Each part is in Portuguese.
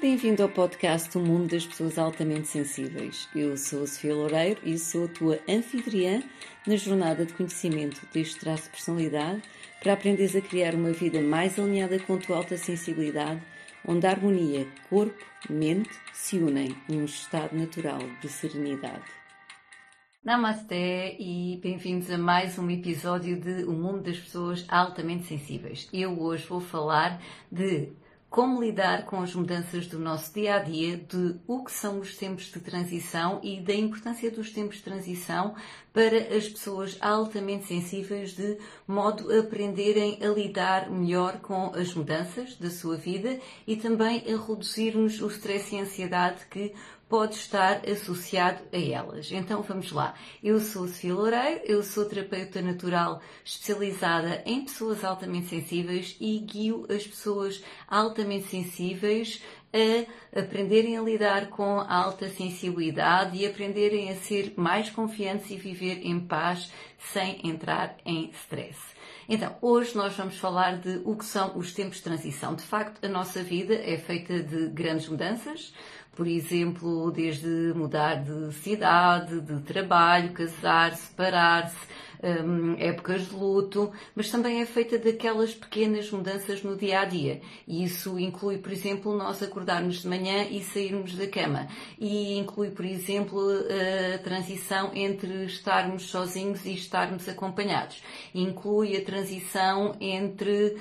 Bem-vindo ao podcast O Mundo das Pessoas Altamente Sensíveis. Eu sou a Sofia Loureiro e sou a tua anfitriã na jornada de conhecimento deste traço de personalidade para aprenderes a criar uma vida mais alinhada com a tua alta sensibilidade, onde a harmonia corpo-mente se unem num estado natural de serenidade. Namasté e bem-vindos a mais um episódio de O Mundo das Pessoas Altamente Sensíveis. Eu hoje vou falar de como lidar com as mudanças do nosso dia a dia, de o que são os tempos de transição e da importância dos tempos de transição para as pessoas altamente sensíveis, de modo a aprenderem a lidar melhor com as mudanças da sua vida e também a reduzirmos o stress e a ansiedade que pode estar associado a elas. Então vamos lá. Eu sou Sofia Loureiro, eu sou terapeuta natural especializada em pessoas altamente sensíveis e guio as pessoas altamente sensíveis a aprenderem a lidar com a alta sensibilidade e aprenderem a ser mais confiantes e viver em paz sem entrar em stress. Então, hoje nós vamos falar de o que são os tempos de transição. De facto, a nossa vida é feita de grandes mudanças, por exemplo, desde mudar de cidade, de trabalho, casar, separar-se, um, épocas de luto, mas também é feita daquelas pequenas mudanças no dia a dia. E isso inclui, por exemplo, nós acordarmos de manhã e sairmos da cama. E inclui, por exemplo, a transição entre estarmos sozinhos e estarmos acompanhados. Inclui a transição entre uh,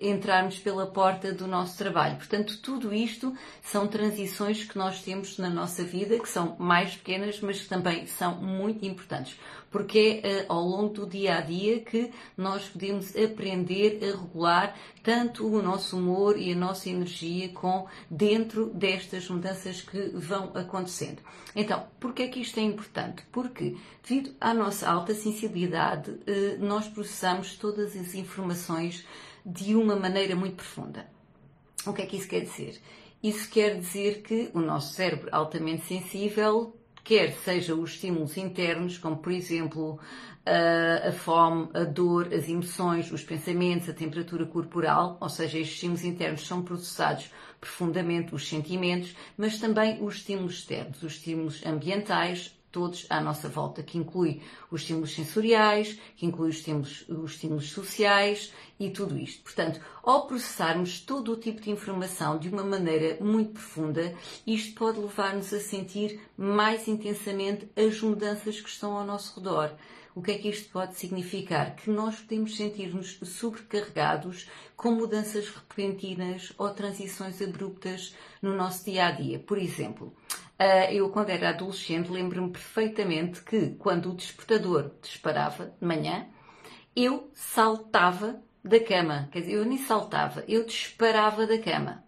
entrarmos pela porta do nosso trabalho. Portanto, tudo isto são transições que nós temos na nossa vida, que são mais pequenas, mas que também são muito importantes porque é uh, ao longo do dia a dia que nós podemos aprender a regular tanto o nosso humor e a nossa energia com dentro destas mudanças que vão acontecendo. Então, porquê é que isto é importante? Porque devido à nossa alta sensibilidade, uh, nós processamos todas as informações de uma maneira muito profunda. O que é que isso quer dizer? Isso quer dizer que o nosso cérebro altamente sensível quer seja os estímulos internos, como por exemplo a fome, a dor, as emoções, os pensamentos, a temperatura corporal, ou seja, estes estímulos internos são processados profundamente, os sentimentos, mas também os estímulos externos, os estímulos ambientais, todos à nossa volta, que inclui os estímulos sensoriais, que inclui os estímulos, os estímulos sociais e tudo isto. Portanto, ao processarmos todo o tipo de informação de uma maneira muito profunda, isto pode levar-nos a sentir mais intensamente as mudanças que estão ao nosso redor. O que é que isto pode significar? Que nós podemos sentir-nos sobrecarregados com mudanças repentinas ou transições abruptas no nosso dia a dia. Por exemplo, eu, quando era adolescente, lembro-me perfeitamente que quando o despertador disparava de manhã, eu saltava da cama. Quer dizer, eu nem saltava, eu disparava da cama.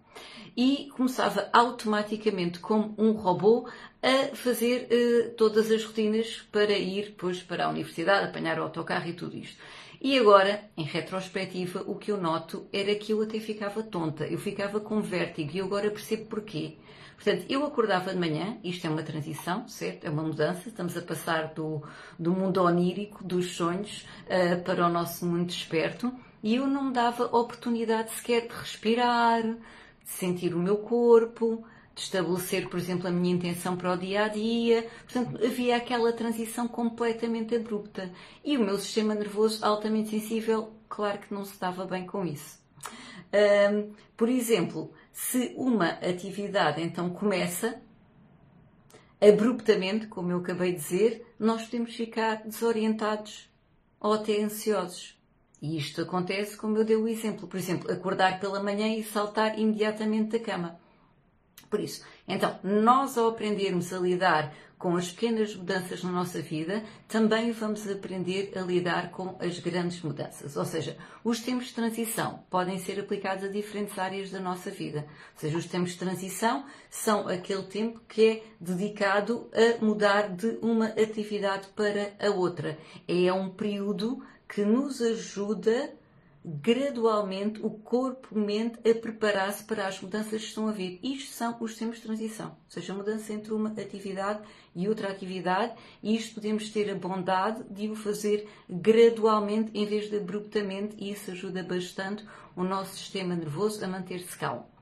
E começava automaticamente, como um robô, a fazer uh, todas as rotinas para ir depois para a universidade, apanhar o autocarro e tudo isto. E agora, em retrospectiva, o que eu noto era que eu até ficava tonta, eu ficava com vértigo e agora percebo porquê. Portanto, eu acordava de manhã, isto é uma transição, certo? É uma mudança, estamos a passar do, do mundo onírico, dos sonhos, uh, para o nosso mundo desperto, e eu não me dava oportunidade sequer de respirar, de sentir o meu corpo, de estabelecer, por exemplo, a minha intenção para o dia a dia. Portanto, havia aquela transição completamente abrupta. E o meu sistema nervoso altamente sensível, claro que não se dava bem com isso. Um, por exemplo, se uma atividade então começa abruptamente, como eu acabei de dizer, nós podemos ficar desorientados ou até ansiosos. E isto acontece como eu dei o exemplo. Por exemplo, acordar pela manhã e saltar imediatamente da cama. Por isso, então, nós ao aprendermos a lidar com as pequenas mudanças na nossa vida, também vamos aprender a lidar com as grandes mudanças. Ou seja, os tempos de transição podem ser aplicados a diferentes áreas da nossa vida. Ou seja, os tempos de transição são aquele tempo que é dedicado a mudar de uma atividade para a outra. É um período que nos ajuda gradualmente o corpo-mente a preparar-se para as mudanças que estão a vir. Isto são os tempos de transição, ou seja, a mudança entre uma atividade e outra atividade, e isto podemos ter a bondade de o fazer gradualmente em vez de abruptamente, e isso ajuda bastante o nosso sistema nervoso a manter-se calmo.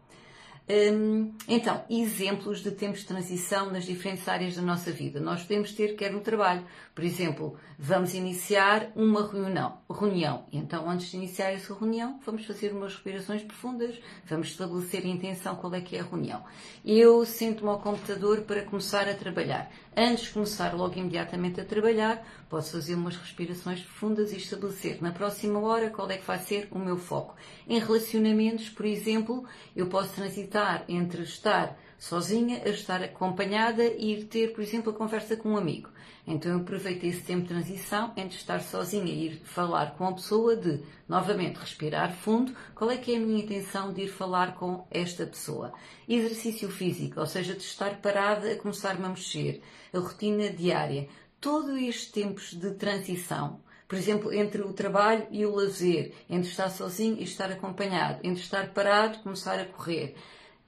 Hum, então, exemplos de tempos de transição nas diferentes áreas da nossa vida. Nós podemos ter, quer no trabalho, por exemplo, vamos iniciar uma reunião, reunião. Então, antes de iniciar essa reunião, vamos fazer umas respirações profundas, vamos estabelecer a intenção qual é que é a reunião. Eu sento-me ao computador para começar a trabalhar. Antes de começar logo imediatamente a trabalhar, posso fazer umas respirações profundas e estabelecer na próxima hora qual é que vai ser o meu foco. Em relacionamentos, por exemplo, eu posso transitar entre estar sozinha a estar acompanhada e ir ter, por exemplo, a conversa com um amigo. Então eu aproveitei esse tempo de transição entre estar sozinha e ir falar com a pessoa de, novamente, respirar fundo, qual é que é a minha intenção de ir falar com esta pessoa. Exercício físico, ou seja, de estar parada a começar-me a mexer. A rotina diária. Todos estes tempos de transição, por exemplo, entre o trabalho e o lazer, entre estar sozinho e estar acompanhado, entre estar parado e começar a correr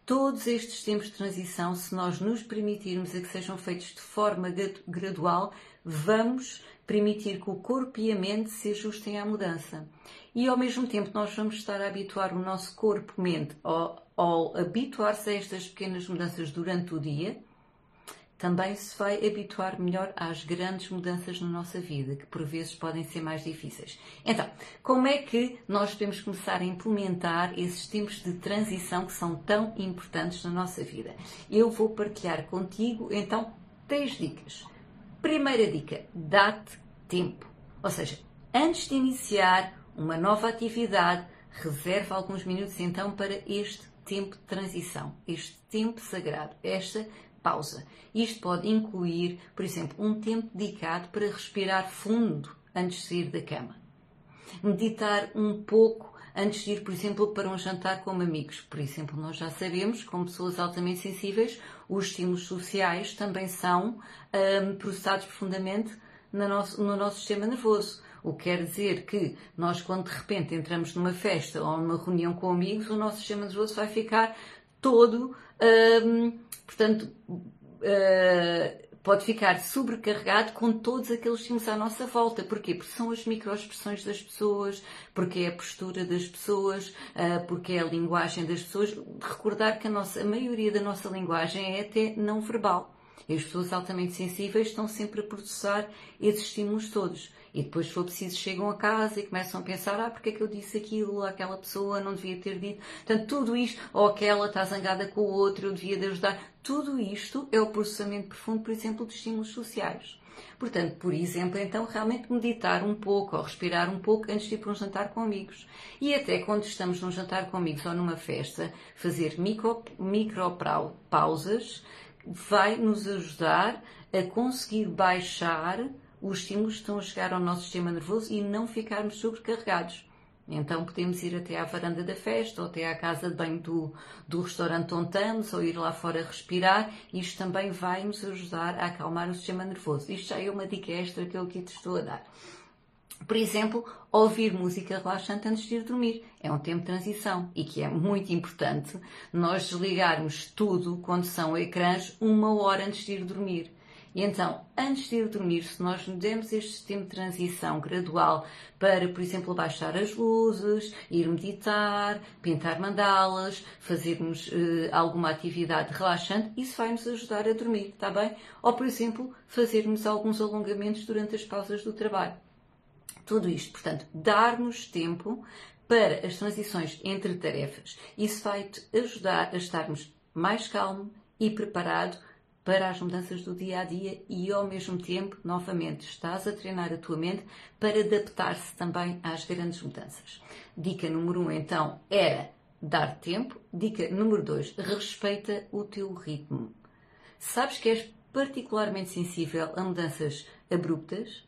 todos estes tempos de transição, se nós nos permitirmos a que sejam feitos de forma gradual, vamos permitir que o corpo e a mente se ajustem à mudança. E ao mesmo tempo nós vamos estar a habituar o nosso corpo-mente ao, ao habituar-se a estas pequenas mudanças durante o dia, também se vai habituar melhor às grandes mudanças na nossa vida, que por vezes podem ser mais difíceis. Então, como é que nós podemos começar a implementar esses tempos de transição que são tão importantes na nossa vida? Eu vou partilhar contigo, então, três dicas. Primeira dica: dá-te tempo. Ou seja, antes de iniciar uma nova atividade, reserva alguns minutos então para este tempo de transição, este tempo sagrado, esta pausa. Isto pode incluir, por exemplo, um tempo dedicado para respirar fundo antes de sair da cama. Meditar um pouco antes de ir, por exemplo, para um jantar com amigos. Por exemplo, nós já sabemos, como pessoas altamente sensíveis, os estímulos sociais também são um, processados profundamente no nosso, no nosso sistema nervoso. O que quer dizer que nós, quando de repente entramos numa festa ou numa reunião com amigos, o nosso sistema nervoso vai ficar todo um, portanto, uh, pode ficar sobrecarregado com todos aqueles estímulos à nossa volta. Porquê? Porque são as microexpressões das pessoas, porque é a postura das pessoas, uh, porque é a linguagem das pessoas. Recordar que a, nossa, a maioria da nossa linguagem é até não verbal. E as pessoas altamente sensíveis estão sempre a processar esses estímulos todos. E depois, se for preciso, chegam a casa e começam a pensar: ah, porque é que eu disse aquilo? Aquela pessoa não devia ter dito. Portanto, tudo isto, ou aquela está zangada com o outro, eu devia de ajudar. Tudo isto é o processamento profundo, por exemplo, de estímulos sociais. Portanto, por exemplo, então realmente meditar um pouco ou respirar um pouco antes de ir para um jantar com amigos. E até quando estamos num jantar com amigos ou numa festa, fazer micro, micro pausas vai nos ajudar a conseguir baixar os estímulos estão a chegar ao nosso sistema nervoso e não ficarmos sobrecarregados. Então podemos ir até à varanda da festa ou até à casa de banho do, do restaurante onde estamos ou ir lá fora respirar. Isto também vai nos ajudar a acalmar o sistema nervoso. Isto já é uma dica extra que eu aqui te estou a dar. Por exemplo, ouvir música relaxante antes de ir dormir. É um tempo de transição e que é muito importante nós desligarmos tudo quando são ecrãs uma hora antes de ir dormir. E então, antes de ir dormir, se nós demos este tempo de transição gradual para, por exemplo, baixar as luzes, ir meditar, pintar mandalas, fazermos uh, alguma atividade relaxante, isso vai nos ajudar a dormir, está bem? Ou, por exemplo, fazermos alguns alongamentos durante as pausas do trabalho. Tudo isto, portanto, dar-nos tempo para as transições entre tarefas. Isso vai-te ajudar a estarmos mais calmo e preparado para as mudanças do dia a dia e ao mesmo tempo, novamente, estás a treinar a tua mente para adaptar-se também às grandes mudanças. Dica número um, então, era dar tempo. Dica número dois, respeita o teu ritmo. Sabes que és particularmente sensível a mudanças abruptas?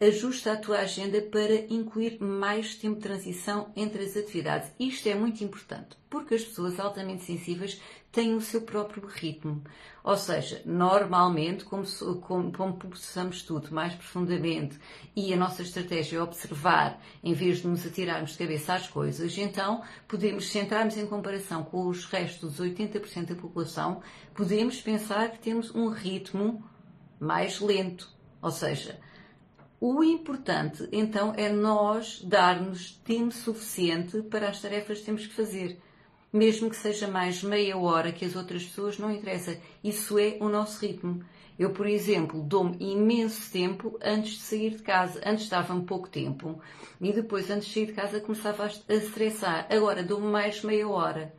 Ajusta a tua agenda para incluir mais tempo de transição entre as atividades. Isto é muito importante, porque as pessoas altamente sensíveis têm o seu próprio ritmo. Ou seja, normalmente, como, como, como processamos tudo mais profundamente e a nossa estratégia é observar em vez de nos atirarmos de cabeça às coisas, então podemos sentarmos em comparação com os restos dos 80% da população, podemos pensar que temos um ritmo mais lento. Ou seja, o importante, então, é nós darmos tempo suficiente para as tarefas que temos que fazer. mesmo que seja mais meia hora que as outras pessoas, não interessa. Isso é o nosso ritmo. Eu, por exemplo, dou-me imenso tempo antes de sair de casa. Antes dava-me pouco tempo e depois, antes de sair de casa, começava a estressar. Agora dou-me mais meia hora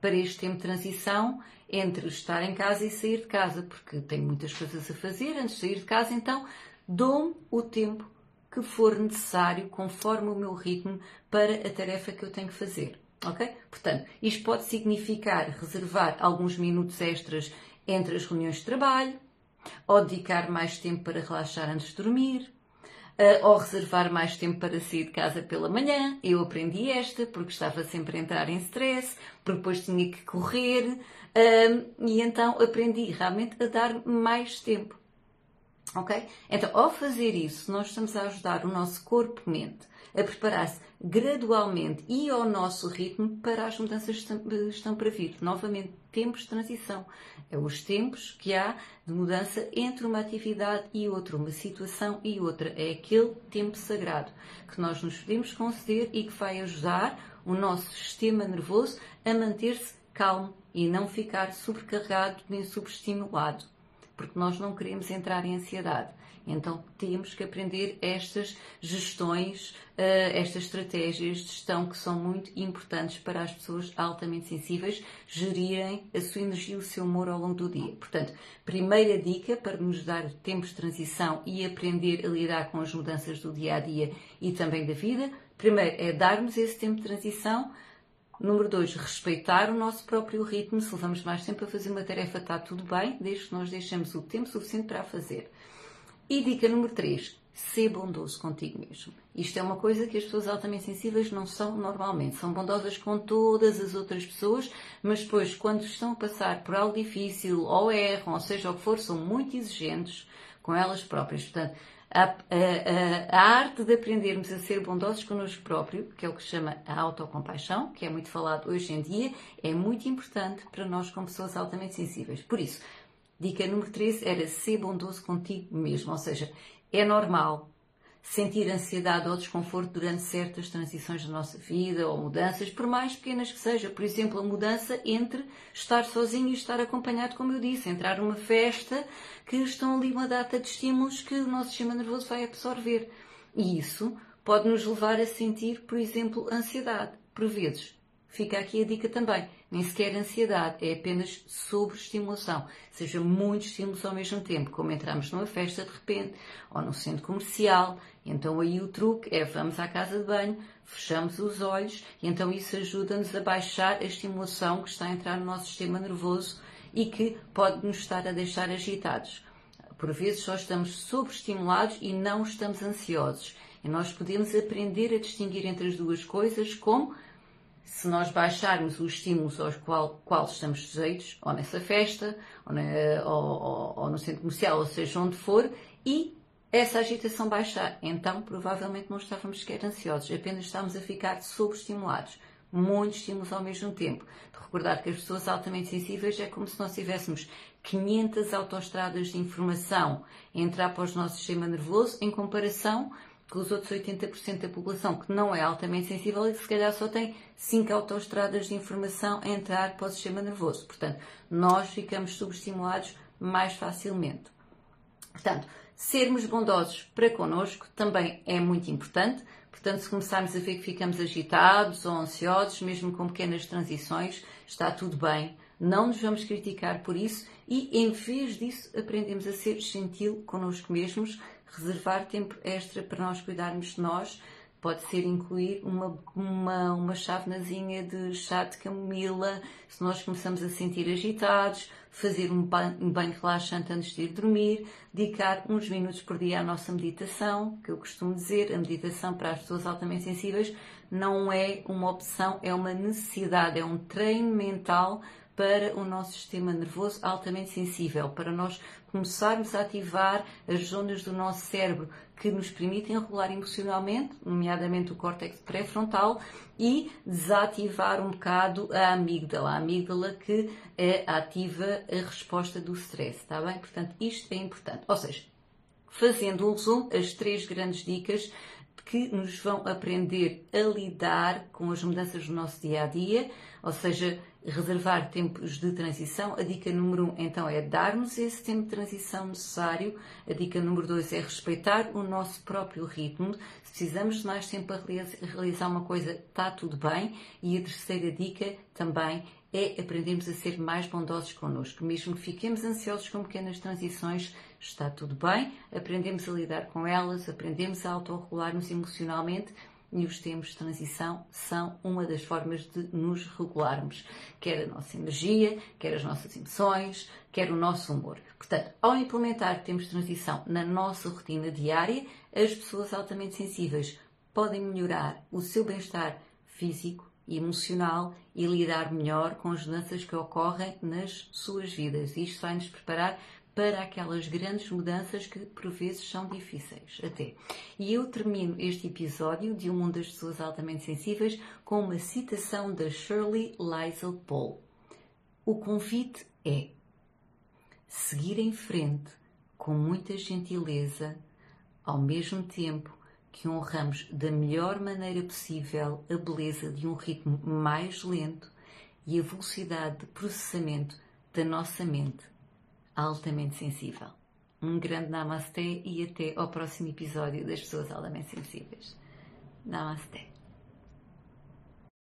para este tempo de transição entre estar em casa e sair de casa, porque tenho muitas coisas a fazer antes de sair de casa, então dou-me o tempo que for necessário, conforme o meu ritmo, para a tarefa que eu tenho que fazer. Ok? Portanto, isto pode significar reservar alguns minutos extras entre as reuniões de trabalho, ou dedicar mais tempo para relaxar antes de dormir, uh, ou reservar mais tempo para sair de casa pela manhã. Eu aprendi esta porque estava sempre a entrar em stress, porque depois tinha que correr, uh, e então aprendi realmente a dar mais tempo. Ok? Então, ao fazer isso, nós estamos a ajudar o nosso corpo-mente a preparar-se gradualmente e ao nosso ritmo para as mudanças que estão para vir. Novamente, tempos de transição. É os tempos que há de mudança entre uma atividade e outra, uma situação e outra. É aquele tempo sagrado que nós nos podemos conceder e que vai ajudar o nosso sistema nervoso a manter-se calmo e não ficar sobrecarregado nem subestimulado porque nós não queremos entrar em ansiedade. Então temos que aprender estas gestões, uh, estas estratégias de gestão que são muito importantes para as pessoas altamente sensíveis gerirem a sua energia e o seu humor ao longo do dia. Portanto, primeira dica para nos dar tempos de transição e aprender a lidar com as mudanças do dia a dia e também da vida. Primeiro é darmos esse tempo de transição Número 2, respeitar o nosso próprio ritmo. Se levamos mais tempo a fazer uma tarefa, está tudo bem, desde que nós deixemos o tempo suficiente para a fazer. E dica número 3, ser bondoso contigo mesmo. Isto é uma coisa que as pessoas altamente sensíveis não são normalmente. São bondosas com todas as outras pessoas, mas depois, quando estão a passar por algo difícil, ou erram, ou seja o que for, são muito exigentes com elas próprias. Portanto, a, a, a, arte de aprendermos a ser bondosos connosco próprio, que é o que se chama a autocompaixão, que é muito falado hoje em dia, é muito importante para nós como pessoas altamente sensíveis. Por isso, dica número 13 era ser bondoso contigo mesmo, ou seja, é normal sentir ansiedade ou desconforto durante certas transições da nossa vida ou mudanças, por mais pequenas que seja. Por exemplo, a mudança entre estar sozinho e estar acompanhado, como eu disse, entrar numa festa que estão ali uma data de estímulos que o nosso sistema nervoso vai absorver. E isso pode nos levar a sentir, por exemplo, ansiedade. Por vezes, Fica aqui a dica também. Nem sequer ansiedade, é apenas sobreestimulação. Seja muitos estímulos ao mesmo tempo, como entramos numa festa de repente, ou num centro comercial. Então aí o truque é vamos à casa de banho, fechamos os olhos e então isso ajuda-nos a baixar a estimulação que está a entrar no nosso sistema nervoso e que pode nos estar a deixar agitados. Por vezes só estamos sobreestimulados e não estamos ansiosos. E nós podemos aprender a distinguir entre as duas coisas como se nós baixarmos os estímulos aos qual, qual estamos sujeitos, ou nessa festa, ou, na, ou, ou, ou, no centro comercial, ou seja onde for, e essa agitação baixar, então provavelmente não estávamos sequer ansiosos, apenas estamos a ficar sobreestimulados. Muitos estímulos ao mesmo tempo. De recordar que as pessoas altamente sensíveis é como se nós tivéssemos 500 autoestradas de informação a entrar para o nosso sistema nervoso em comparação que os outros 80% da população que não é altamente sensível e que se calhar só tem 5 autoestradas de informação a entrar para o sistema nervoso. Portanto, nós ficamos subestimulados mais facilmente. Portanto, sermos bondosos para connosco também é muito importante. Portanto, se começarmos a ver que ficamos agitados ou ansiosos, mesmo com pequenas transições, está tudo bem. Não nos vamos criticar por isso e, em vez disso, aprendemos a ser gentil connosco mesmos, reservar tempo extra para nós cuidarmos de nós. Pode ser incluir uma, uma, uma chávenazinha de chá de camomila, se nós começamos a sentir agitados, fazer um banho, um banho relaxante antes de ir dormir, dedicar uns minutos por dia à nossa meditação, que eu costumo dizer, a meditação para as pessoas altamente sensíveis não é uma opção, é uma necessidade, é um treino mental para o nosso sistema nervoso altamente sensível, para nós começarmos a ativar as zonas do nosso cérebro que nos permitem regular emocionalmente, nomeadamente o córtex pré-frontal, e desativar um bocado a amígdala, a amígdala que é, ativa a resposta do stress, está bem? Portanto, isto é importante. Ou seja, fazendo um resumo, as três grandes dicas que nos vão aprender a lidar com as mudanças do nosso dia a dia, ou seja, reservar tempos de transição. A dica número um, então, é darmos esse tempo de transição necessário. A dica número dois é respeitar o nosso próprio ritmo. Se precisamos de mais tempo para realizar uma coisa, está tudo bem. E a terceira dica também é aprendermos a ser mais bondosos connosco. Mesmo que fiquemos ansiosos com pequenas transições, está tudo bem, aprendemos a lidar com elas, aprendemos a autorregular-nos emocionalmente e os tempos de transição são uma das formas de nos regularmos, quer a nossa energia, quer as nossas emoções, quer o nosso humor. Portanto, ao implementar tempos de transição na nossa rotina diária, as pessoas altamente sensíveis podem melhorar o seu bem-estar físico, emocional e lidar melhor com as mudanças que ocorrem nas suas vidas. Isto vai nos preparar para aquelas grandes mudanças que por vezes são difíceis até. E eu termino este episódio de Um das Pessoas Altamente Sensíveis com uma citação da Shirley Liesel Paul. O convite é seguir em frente com muita gentileza, ao mesmo tempo que honramos da melhor maneira possível a beleza de um ritmo mais lento e a velocidade de processamento da nossa mente altamente sensível. Um grande Namasté e até ao próximo episódio das Pessoas Altamente Sensíveis. Namasté.